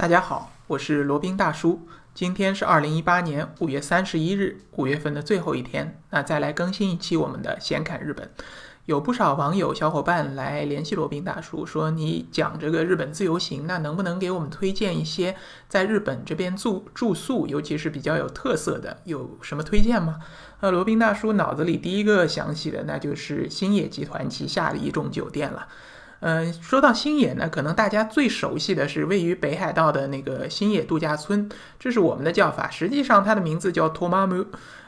大家好，我是罗宾大叔。今天是二零一八年五月三十一日，五月份的最后一天。那再来更新一期我们的闲侃日本。有不少网友小伙伴来联系罗宾大叔，说你讲这个日本自由行，那能不能给我们推荐一些在日本这边住住宿，尤其是比较有特色的，有什么推荐吗？呃，罗宾大叔脑子里第一个想起的，那就是星野集团旗下的一种酒店了。嗯，说到星野呢，可能大家最熟悉的是位于北海道的那个星野度假村，这是我们的叫法。实际上，它的名字叫 Tomamu。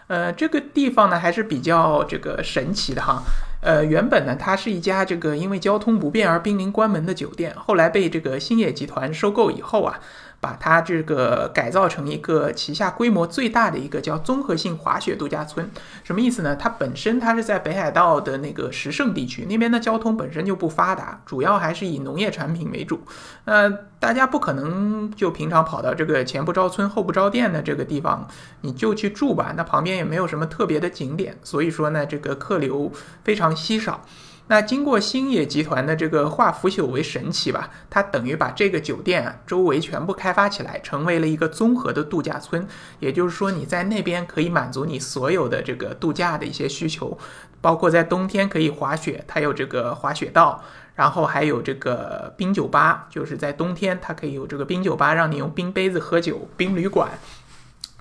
呃，这个地方呢还是比较这个神奇的哈。呃，原本呢，它是一家这个因为交通不便而濒临关门的酒店，后来被这个星野集团收购以后啊。把它这个改造成一个旗下规模最大的一个叫综合性滑雪度假村，什么意思呢？它本身它是在北海道的那个石胜地区，那边的交通本身就不发达，主要还是以农业产品为主。那大家不可能就平常跑到这个前不着村后不着店的这个地方，你就去住吧。那旁边也没有什么特别的景点，所以说呢，这个客流非常稀少。那经过星野集团的这个化腐朽为神奇吧，它等于把这个酒店啊周围全部开发起来，成为了一个综合的度假村。也就是说，你在那边可以满足你所有的这个度假的一些需求，包括在冬天可以滑雪，它有这个滑雪道，然后还有这个冰酒吧，就是在冬天它可以有这个冰酒吧，让你用冰杯子喝酒，冰旅馆。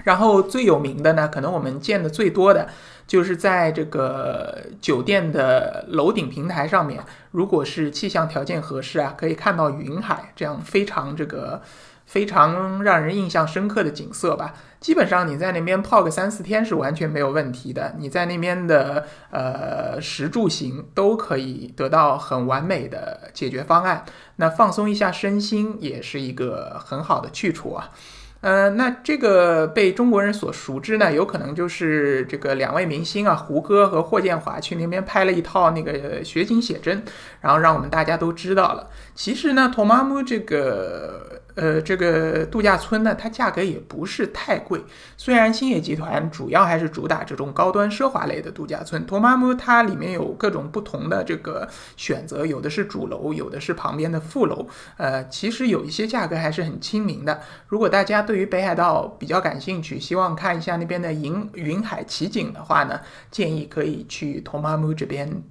然后最有名的呢，可能我们见的最多的，就是在这个酒店的楼顶平台上面，如果是气象条件合适啊，可以看到云海这样非常这个非常让人印象深刻的景色吧。基本上你在那边泡个三四天是完全没有问题的，你在那边的呃食住行都可以得到很完美的解决方案。那放松一下身心也是一个很好的去处啊。呃，那这个被中国人所熟知呢，有可能就是这个两位明星啊，胡歌和霍建华去那边拍了一套那个雪景写真，然后让我们大家都知道了。其实呢，托马姆这个。呃，这个度假村呢，它价格也不是太贵。虽然星野集团主要还是主打这种高端奢华类的度假村，托马姆它里面有各种不同的这个选择，有的是主楼，有的是旁边的副楼。呃，其实有一些价格还是很亲民的。如果大家对于北海道比较感兴趣，希望看一下那边的云云海奇景的话呢，建议可以去托马姆这边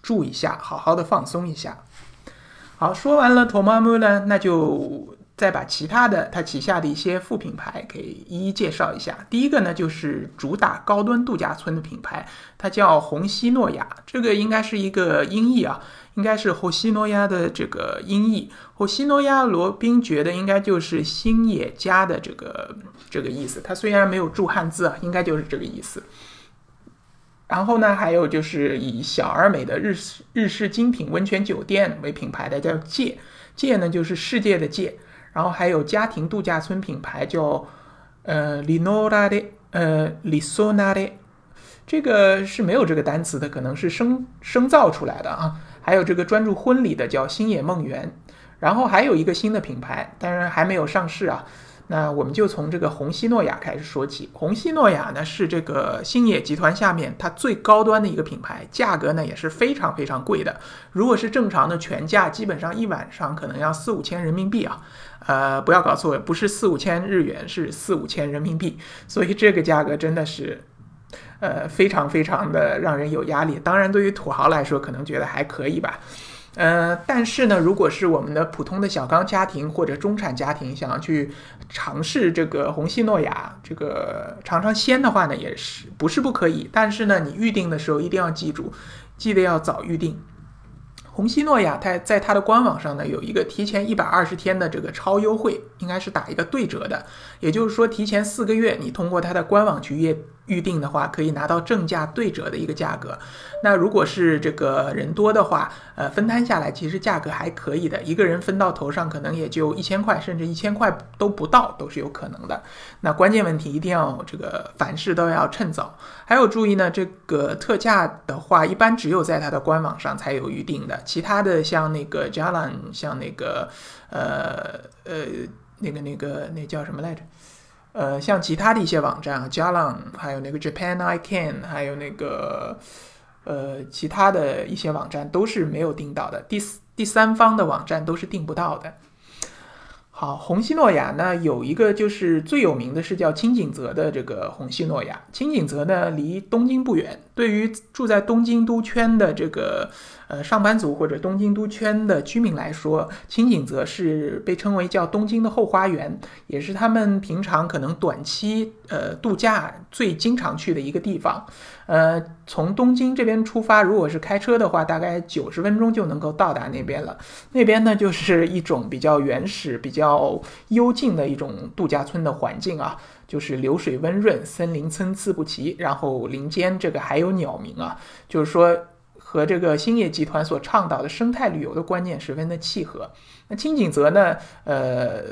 住一下，好好的放松一下。好，说完了托马姆呢，那就。再把其他的它旗下的一些副品牌给一一介绍一下。第一个呢，就是主打高端度假村的品牌，它叫红西诺亚，这个应该是一个音译啊，应该是后西诺亚的这个音译。后西诺亚罗宾觉得应该就是星野家的这个这个意思。它虽然没有注汉字啊，应该就是这个意思。然后呢，还有就是以小而美的日式日式精品温泉酒店为品牌的，叫界界呢，就是世界的界。然后还有家庭度假村品牌叫呃 Linora 的呃 Lisona 的，这个是没有这个单词的，可能是生生造出来的啊。还有这个专注婚礼的叫星野梦园，然后还有一个新的品牌，当然还没有上市啊。那我们就从这个红西诺亚开始说起。红西诺亚呢是这个星野集团下面它最高端的一个品牌，价格呢也是非常非常贵的。如果是正常的全价，基本上一晚上可能要四五千人民币啊。呃，不要搞错，不是四五千日元，是四五千人民币。所以这个价格真的是，呃，非常非常的让人有压力。当然，对于土豪来说，可能觉得还可以吧。呃，但是呢，如果是我们的普通的小刚家庭或者中产家庭，想要去尝试这个红西诺雅，这个尝尝鲜的话呢，也是不是不可以。但是呢，你预定的时候一定要记住，记得要早预定。红西诺亚它在它的官网上呢有一个提前一百二十天的这个超优惠，应该是打一个对折的，也就是说提前四个月你通过它的官网去约。预定的话可以拿到正价对折的一个价格，那如果是这个人多的话，呃，分摊下来其实价格还可以的，一个人分到头上可能也就一千块，甚至一千块都不到都是有可能的。那关键问题一定要这个凡事都要趁早，还有注意呢，这个特价的话一般只有在它的官网上才有预定的，其他的像那个 Jalan，像那个呃呃那个那个那叫什么来着？呃，像其他的一些网站啊，Jalan，还有那个 Japan I Can，还有那个呃，其他的一些网站都是没有订到的，第第三方的网站都是订不到的。好，红西诺亚呢有一个就是最有名的是叫青井泽的这个红西诺亚。青井泽呢离东京不远，对于住在东京都圈的这个呃上班族或者东京都圈的居民来说，青井泽是被称为叫东京的后花园，也是他们平常可能短期呃度假最经常去的一个地方。呃，从东京这边出发，如果是开车的话，大概九十分钟就能够到达那边了。那边呢，就是一种比较原始、比较幽静的一种度假村的环境啊，就是流水温润，森林参差不齐，然后林间这个还有鸟鸣啊，就是说和这个兴业集团所倡导的生态旅游的观念十分的契合。那金井泽呢，呃，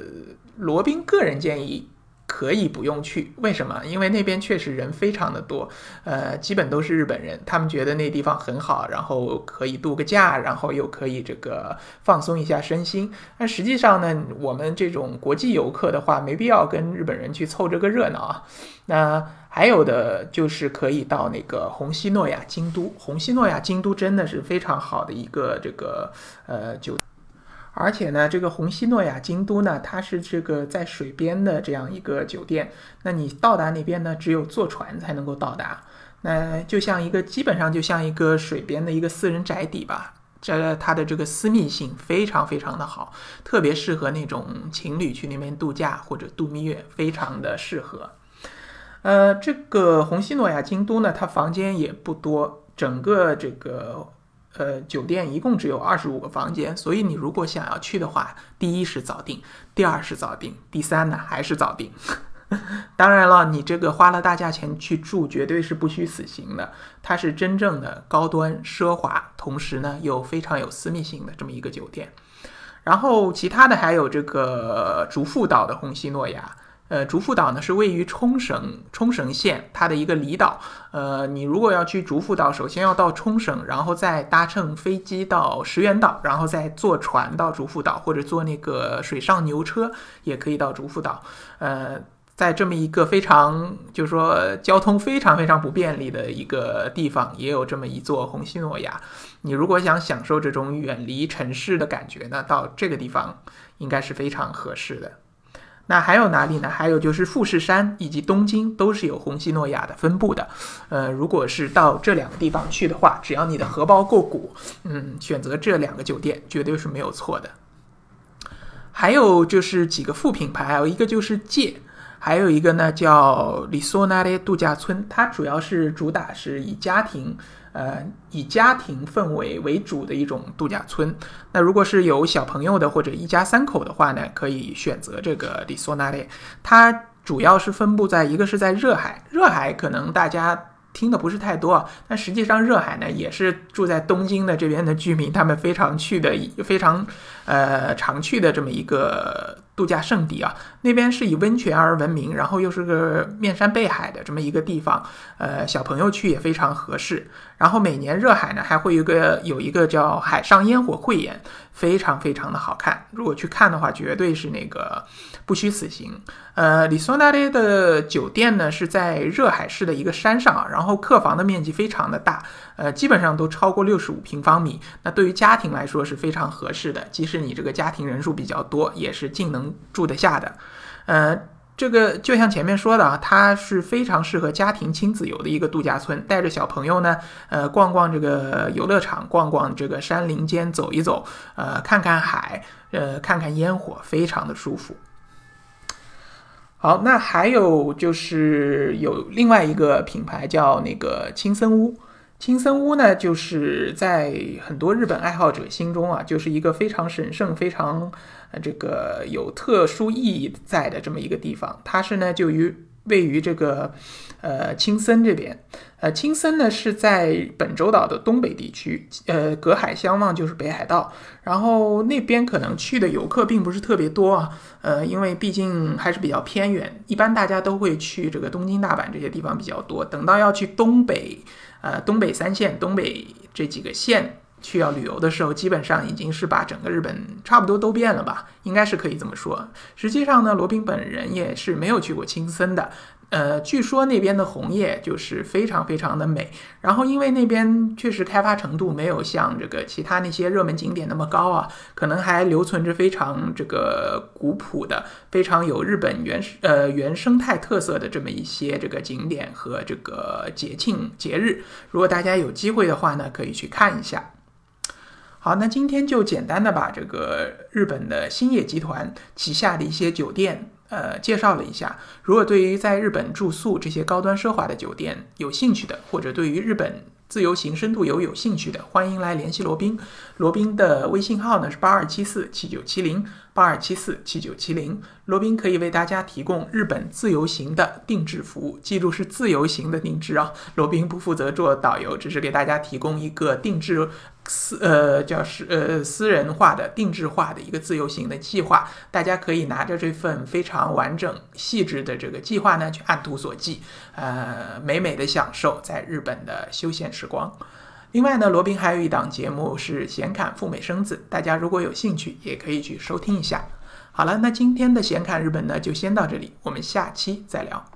罗宾个人建议。可以不用去，为什么？因为那边确实人非常的多，呃，基本都是日本人，他们觉得那地方很好，然后可以度个假，然后又可以这个放松一下身心。但实际上呢，我们这种国际游客的话，没必要跟日本人去凑这个热闹啊。那还有的就是可以到那个红西诺亚京都，红西诺亚京都真的是非常好的一个这个呃酒。而且呢，这个红西诺亚京都呢，它是这个在水边的这样一个酒店。那你到达那边呢，只有坐船才能够到达。那就像一个基本上就像一个水边的一个私人宅邸吧。这它的这个私密性非常非常的好，特别适合那种情侣去那边度假或者度蜜月，非常的适合。呃，这个红西诺亚京都呢，它房间也不多，整个这个。呃，酒店一共只有二十五个房间，所以你如果想要去的话，第一是早定，第二是早定，第三呢还是早定。当然了，你这个花了大价钱去住，绝对是不虚此行的。它是真正的高端奢华，同时呢又非常有私密性的这么一个酒店。然后其他的还有这个竹富岛的红西诺亚。呃，竹富岛呢是位于冲绳冲绳县它的一个离岛。呃，你如果要去竹富岛，首先要到冲绳，然后再搭乘飞机到石垣岛，然后再坐船到竹富岛，或者坐那个水上牛车也可以到竹富岛。呃，在这么一个非常就是说交通非常非常不便利的一个地方，也有这么一座红西诺亚。你如果想享受这种远离城市的感觉呢，到这个地方应该是非常合适的。那还有哪里呢？还有就是富士山以及东京都是有红西诺亚的分布的。呃，如果是到这两个地方去的话，只要你的荷包够鼓，嗯，选择这两个酒店绝对是没有错的。还有就是几个副品牌，还有一个就是借。还有一个呢，叫里索纳列度假村，它主要是主打是以家庭，呃，以家庭氛围为主的一种度假村。那如果是有小朋友的或者一家三口的话呢，可以选择这个里索纳列。它主要是分布在一个是在热海，热海可能大家。听的不是太多，但实际上热海呢也是住在东京的这边的居民，他们非常去的非常呃常去的这么一个度假胜地啊。那边是以温泉而闻名，然后又是个面山背海的这么一个地方，呃，小朋友去也非常合适。然后每年热海呢还会有个有一个叫海上烟火汇演，非常非常的好看。如果去看的话，绝对是那个不虚此行。呃，里索纳的酒店呢是在热海市的一个山上啊，然后客房的面积非常的大，呃，基本上都超过六十五平方米。那对于家庭来说是非常合适的，即使你这个家庭人数比较多，也是尽能住得下的。呃，这个就像前面说的啊，它是非常适合家庭亲子游的一个度假村，带着小朋友呢，呃，逛逛这个游乐场，逛逛这个山林间走一走，呃，看看海，呃，看看烟火，非常的舒服。好，那还有就是有另外一个品牌叫那个青森屋。青森屋呢，就是在很多日本爱好者心中啊，就是一个非常神圣、非常呃这个有特殊意义在的这么一个地方。它是呢，就于位于这个呃青森这边。呃，青森呢是在本州岛的东北地区，呃，隔海相望就是北海道。然后那边可能去的游客并不是特别多啊，呃，因为毕竟还是比较偏远，一般大家都会去这个东京、大阪这些地方比较多。等到要去东北，呃，东北三县、东北这几个县去要旅游的时候，基本上已经是把整个日本差不多都遍了吧，应该是可以这么说。实际上呢，罗宾本人也是没有去过青森的。呃，据说那边的红叶就是非常非常的美，然后因为那边确实开发程度没有像这个其他那些热门景点那么高啊，可能还留存着非常这个古朴的、非常有日本原呃原生态特色的这么一些这个景点和这个节庆节日。如果大家有机会的话呢，可以去看一下。好，那今天就简单的把这个日本的兴业集团旗下的一些酒店。呃，介绍了一下。如果对于在日本住宿这些高端奢华的酒店有兴趣的，或者对于日本自由行深度游有兴趣的，欢迎来联系罗宾。罗宾的微信号呢是八二七四七九七零八二七四七九七零。罗宾可以为大家提供日本自由行的定制服务，记住是自由行的定制啊。罗宾不负责做导游，只是给大家提供一个定制。私呃叫是呃私人化的定制化的一个自由行的计划，大家可以拿着这份非常完整细致的这个计划呢，去按图索骥，呃美美的享受在日本的休闲时光。另外呢，罗宾还有一档节目是闲侃赴美生子，大家如果有兴趣也可以去收听一下。好了，那今天的闲侃日本呢就先到这里，我们下期再聊。